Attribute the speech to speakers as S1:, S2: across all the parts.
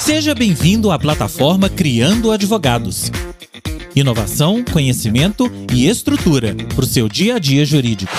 S1: Seja bem-vindo à plataforma Criando Advogados. Inovação, conhecimento e estrutura para o seu dia a dia jurídico.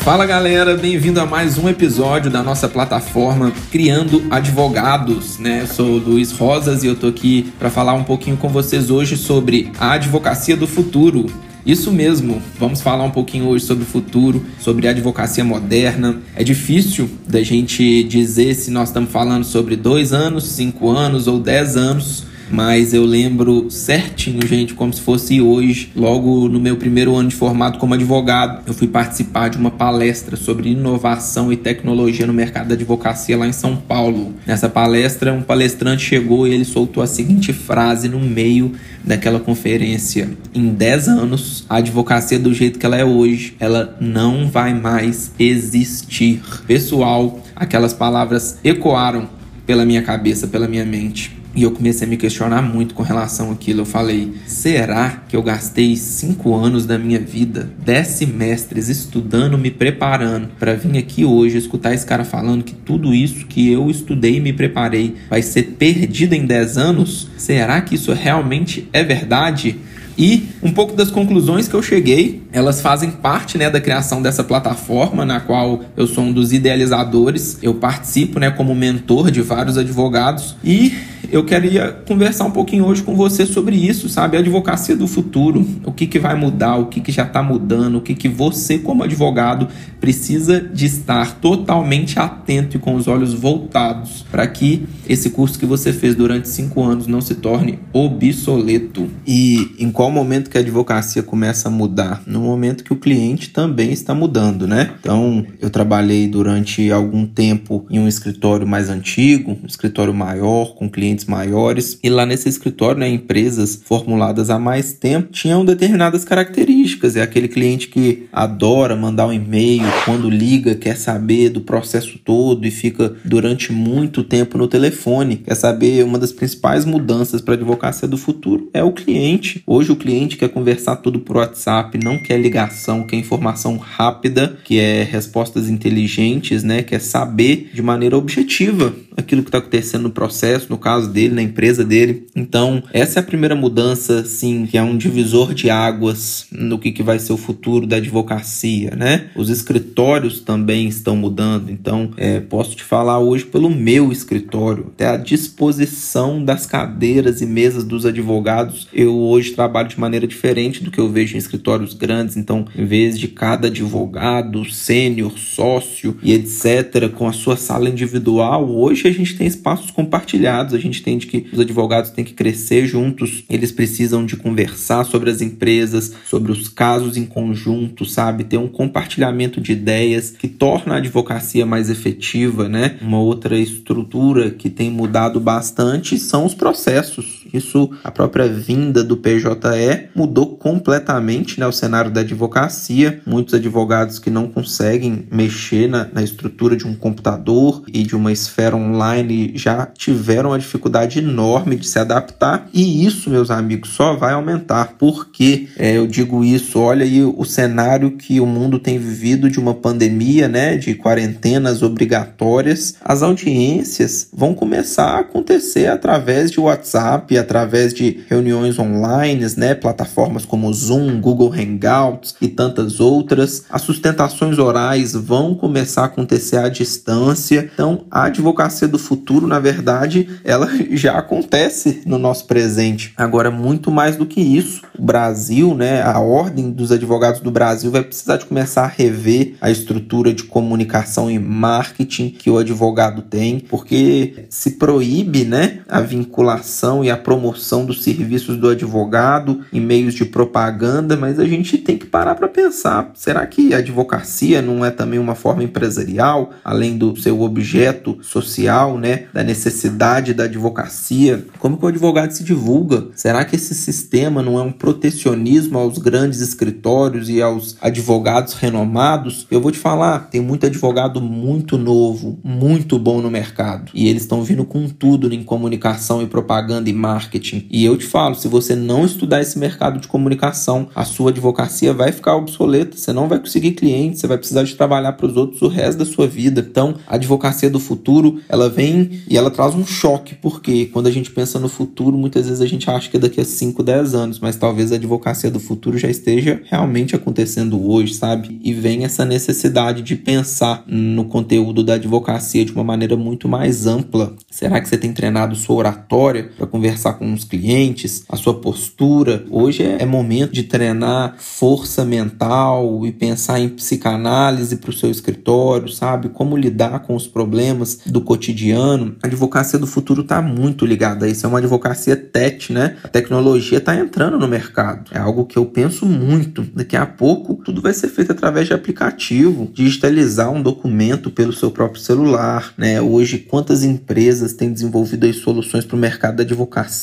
S2: Fala galera, bem-vindo a mais um episódio da nossa plataforma Criando Advogados, né? Eu sou o Luiz Rosas e eu tô aqui para falar um pouquinho com vocês hoje sobre a advocacia do futuro. Isso mesmo, vamos falar um pouquinho hoje sobre o futuro, sobre a advocacia moderna. É difícil da gente dizer se nós estamos falando sobre dois anos, cinco anos ou dez anos mas eu lembro certinho, gente, como se fosse hoje, logo no meu primeiro ano de formado como advogado, eu fui participar de uma palestra sobre inovação e tecnologia no mercado da advocacia lá em São Paulo. Nessa palestra, um palestrante chegou e ele soltou a seguinte frase no meio daquela conferência: em 10 anos, a advocacia do jeito que ela é hoje, ela não vai mais existir. Pessoal, aquelas palavras ecoaram pela minha cabeça, pela minha mente. E eu comecei a me questionar muito com relação àquilo. Eu falei: será que eu gastei cinco anos da minha vida, dez semestres estudando, me preparando para vir aqui hoje escutar esse cara falando que tudo isso que eu estudei e me preparei vai ser perdido em dez anos? Será que isso realmente é verdade? E um pouco das conclusões que eu cheguei, elas fazem parte né, da criação dessa plataforma, na qual eu sou um dos idealizadores. Eu participo né, como mentor de vários advogados e eu queria conversar um pouquinho hoje com você sobre isso, sabe? A advocacia do futuro, o que, que vai mudar, o que, que já está mudando, o que, que você, como advogado, precisa de estar totalmente atento e com os olhos voltados para que esse curso que você fez durante cinco anos não se torne obsoleto. E em qual momento que a advocacia começa a mudar? No momento que o cliente também está mudando, né? Então, eu trabalhei durante algum tempo em um escritório mais antigo, um escritório maior, com clientes clientes maiores. E lá nesse escritório, né, empresas formuladas há mais tempo tinham determinadas características. É aquele cliente que adora mandar um e-mail, quando liga, quer saber do processo todo e fica durante muito tempo no telefone. Quer saber uma das principais mudanças para a advocacia do futuro é o cliente. Hoje o cliente quer conversar tudo por WhatsApp, não quer ligação, quer informação rápida, que é respostas inteligentes, né? Quer saber de maneira objetiva aquilo que está acontecendo no processo, no caso dele, na empresa dele. Então, essa é a primeira mudança, sim, que é um divisor de águas no que, que vai ser o futuro da advocacia, né? Os escritórios também estão mudando. Então, é, posso te falar hoje pelo meu escritório, até a disposição das cadeiras e mesas dos advogados. Eu hoje trabalho de maneira diferente do que eu vejo em escritórios grandes. Então, em vez de cada advogado, sênior, sócio e etc., com a sua sala individual, hoje a gente tem espaços compartilhados, a gente entende que os advogados têm que crescer juntos, eles precisam de conversar sobre as empresas, sobre os casos em conjunto, sabe? Ter um compartilhamento de ideias que torna a advocacia mais efetiva, né? Uma outra estrutura que tem mudado bastante são os processos. Isso, a própria vinda do PJE mudou completamente né, o cenário da advocacia. Muitos advogados que não conseguem mexer na, na estrutura de um computador e de uma esfera online já tiveram uma dificuldade enorme de se adaptar e isso, meus amigos, só vai aumentar. Porque é, eu digo isso? Olha aí o cenário que o mundo tem vivido de uma pandemia, né, de quarentenas obrigatórias. As audiências vão começar a acontecer através de WhatsApp, através de reuniões online, né, plataformas como Zoom, Google Hangouts e tantas outras. As sustentações orais vão começar a acontecer à distância. Então, a advocacia do futuro, na verdade, ela já acontece no nosso presente. Agora, muito mais do que isso, o Brasil, né, a ordem dos advogados do Brasil vai precisar de começar a rever a estrutura de comunicação e marketing que o advogado tem, porque se proíbe, né, a vinculação e a promoção dos serviços do advogado em meios de propaganda, mas a gente tem que parar para pensar, será que a advocacia não é também uma forma empresarial, além do seu objeto social né, da necessidade da advocacia. Como que o advogado se divulga? Será que esse sistema não é um protecionismo aos grandes escritórios e aos advogados renomados? Eu vou te falar, tem muito advogado muito novo, muito bom no mercado, e eles estão vindo com tudo em comunicação e propaganda e marketing marketing. E eu te falo, se você não estudar esse mercado de comunicação, a sua advocacia vai ficar obsoleta, você não vai conseguir clientes, você vai precisar de trabalhar para os outros o resto da sua vida. Então, a advocacia do futuro, ela vem e ela traz um choque, porque quando a gente pensa no futuro, muitas vezes a gente acha que é daqui a 5, 10 anos, mas talvez a advocacia do futuro já esteja realmente acontecendo hoje, sabe? E vem essa necessidade de pensar no conteúdo da advocacia de uma maneira muito mais ampla. Será que você tem treinado sua oratória para conversar com os clientes, a sua postura? Hoje é, é momento de treinar força mental e pensar em psicanálise para o seu escritório, sabe? Como lidar com os problemas do cotidiano. A advocacia do futuro está muito ligada a isso. É uma advocacia tech, né? A tecnologia está entrando no mercado. É algo que eu penso muito. Daqui a pouco, tudo vai ser feito através de aplicativo, digitalizar um documento pelo seu próprio celular, né? Hoje, quantas empresas têm desenvolvido as soluções para o mercado da advocacia,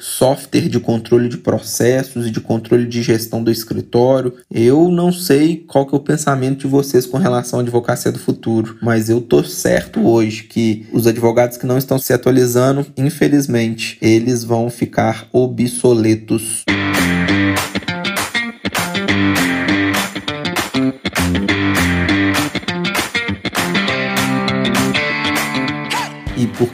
S2: software de controle de processos e de controle de gestão do escritório. Eu não sei qual que é o pensamento de vocês com relação à advocacia do futuro, mas eu tô certo hoje que os advogados que não estão se atualizando, infelizmente, eles vão ficar obsoletos.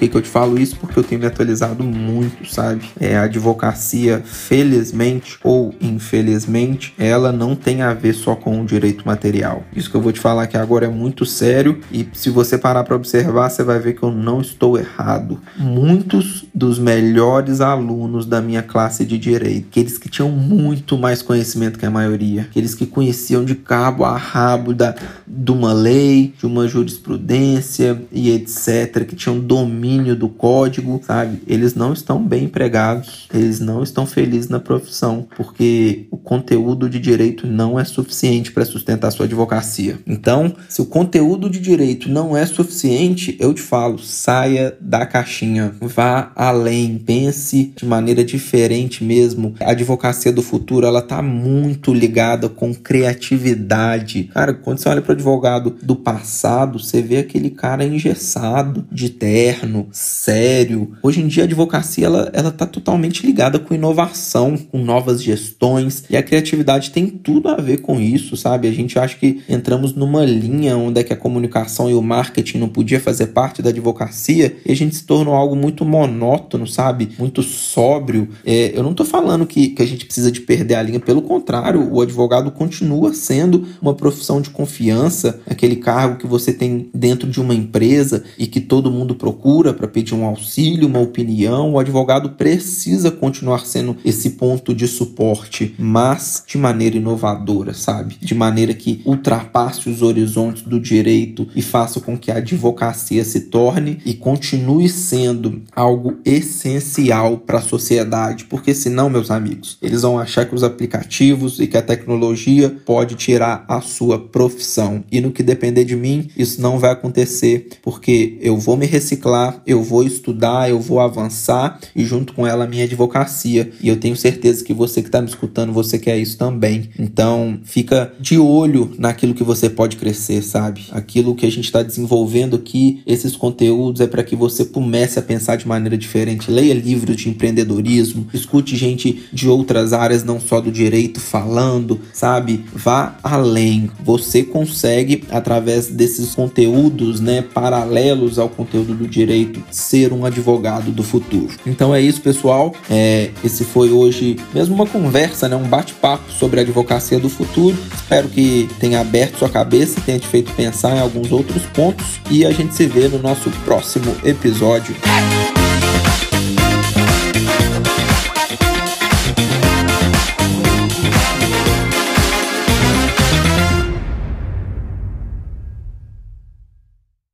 S2: Que, que eu te falo isso? Porque eu tenho me atualizado muito, sabe? É, a advocacia, felizmente ou infelizmente, ela não tem a ver só com o direito material. Isso que eu vou te falar aqui agora é muito sério e se você parar para observar, você vai ver que eu não estou errado. Muitos dos melhores alunos da minha classe de direito, aqueles que tinham muito mais conhecimento que a maioria, aqueles que conheciam de cabo a rabo da, de uma lei, de uma jurisprudência e etc., que tinham domínio do código, sabe? Eles não estão bem empregados, eles não estão felizes na profissão, porque o conteúdo de direito não é suficiente para sustentar sua advocacia. Então, se o conteúdo de direito não é suficiente, eu te falo, saia da caixinha, vá além, pense de maneira diferente mesmo. A advocacia do futuro, ela tá muito ligada com criatividade. Cara, quando você olha para o advogado do passado, você vê aquele cara engessado de terra sério. Hoje em dia a advocacia ela, ela tá totalmente ligada com inovação, com novas gestões e a criatividade tem tudo a ver com isso, sabe? A gente acha que entramos numa linha onde é que a comunicação e o marketing não podia fazer parte da advocacia e a gente se tornou algo muito monótono, sabe? Muito sóbrio. É, eu não tô falando que, que a gente precisa de perder a linha, pelo contrário, o advogado continua sendo uma profissão de confiança, aquele cargo que você tem dentro de uma empresa e que todo mundo procura para pedir um auxílio, uma opinião, o advogado precisa continuar sendo esse ponto de suporte, mas de maneira inovadora, sabe? De maneira que ultrapasse os horizontes do direito e faça com que a advocacia se torne e continue sendo algo essencial para a sociedade, porque senão, meus amigos, eles vão achar que os aplicativos e que a tecnologia pode tirar a sua profissão. E no que depender de mim, isso não vai acontecer, porque eu vou me reciclar eu vou estudar, eu vou avançar e junto com ela a minha advocacia. E eu tenho certeza que você que está me escutando, você quer isso também. Então, fica de olho naquilo que você pode crescer, sabe? Aquilo que a gente está desenvolvendo aqui, esses conteúdos é para que você comece a pensar de maneira diferente. Leia livros de empreendedorismo, escute gente de outras áreas, não só do direito, falando, sabe? Vá além. Você consegue, através desses conteúdos, né, paralelos ao conteúdo do direito ser um advogado do futuro. Então é isso, pessoal. É, esse foi hoje mesmo uma conversa, né, um bate-papo sobre a advocacia do futuro. Espero que tenha aberto sua cabeça, tenha te feito pensar em alguns outros pontos e a gente se vê no nosso próximo episódio.